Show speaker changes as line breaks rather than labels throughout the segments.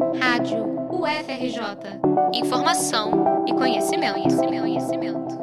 Rádio UFRJ. Informação e conhecimento, conhecimento, conhecimento.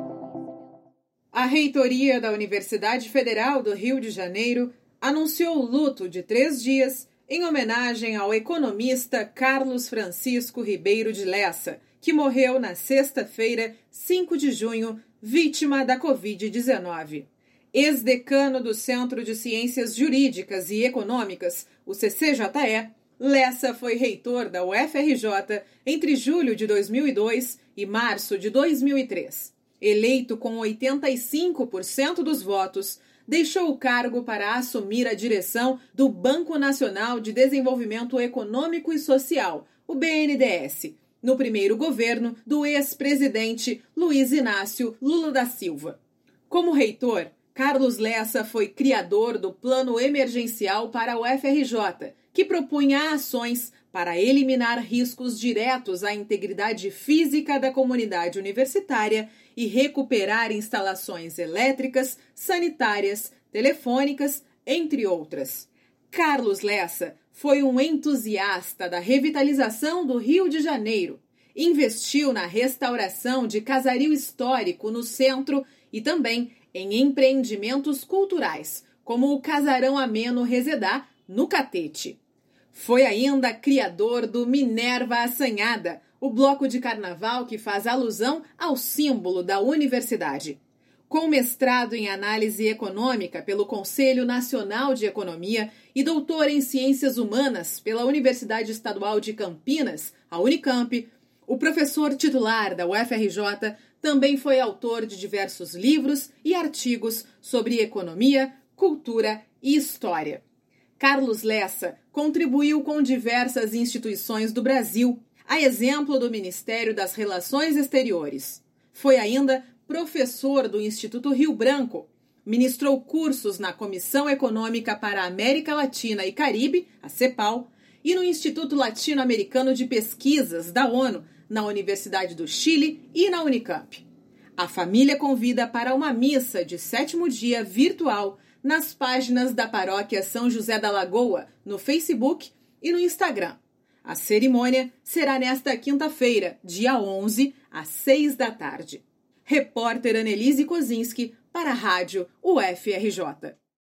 A reitoria da Universidade Federal do Rio de Janeiro anunciou luto de três dias em homenagem ao economista Carlos Francisco Ribeiro de Lessa, que morreu na sexta-feira, 5 de junho, vítima da Covid-19. Ex-decano do Centro de Ciências Jurídicas e Econômicas, o CCJE, Lessa foi reitor da UFRJ entre julho de 2002 e março de 2003. Eleito com 85% dos votos, deixou o cargo para assumir a direção do Banco Nacional de Desenvolvimento Econômico e Social, o BNDES, no primeiro governo do ex-presidente Luiz Inácio Lula da Silva. Como reitor, Carlos Lessa foi criador do Plano Emergencial para a UFRJ, que propunha ações para eliminar riscos diretos à integridade física da comunidade universitária e recuperar instalações elétricas, sanitárias, telefônicas, entre outras. Carlos Lessa foi um entusiasta da revitalização do Rio de Janeiro. Investiu na restauração de casario histórico no centro e também em empreendimentos culturais, como o Casarão Ameno Resedá, no Catete. Foi ainda criador do Minerva Assanhada, o bloco de carnaval que faz alusão ao símbolo da universidade. Com mestrado em análise econômica pelo Conselho Nacional de Economia e doutor em ciências humanas pela Universidade Estadual de Campinas, a Unicamp, o professor titular da UFRJ também foi autor de diversos livros e artigos sobre economia, cultura e história. Carlos Lessa contribuiu com diversas instituições do Brasil, a exemplo do Ministério das Relações Exteriores. Foi ainda professor do Instituto Rio Branco, ministrou cursos na Comissão Econômica para a América Latina e Caribe, a CEPAL, e no Instituto Latino-Americano de Pesquisas da ONU, na Universidade do Chile e na Unicamp. A família convida para uma missa de sétimo dia virtual nas páginas da Paróquia São José da Lagoa, no Facebook e no Instagram. A cerimônia será nesta quinta-feira, dia 11, às 6 da tarde. Repórter Annelise Kozinski para a Rádio UFRJ.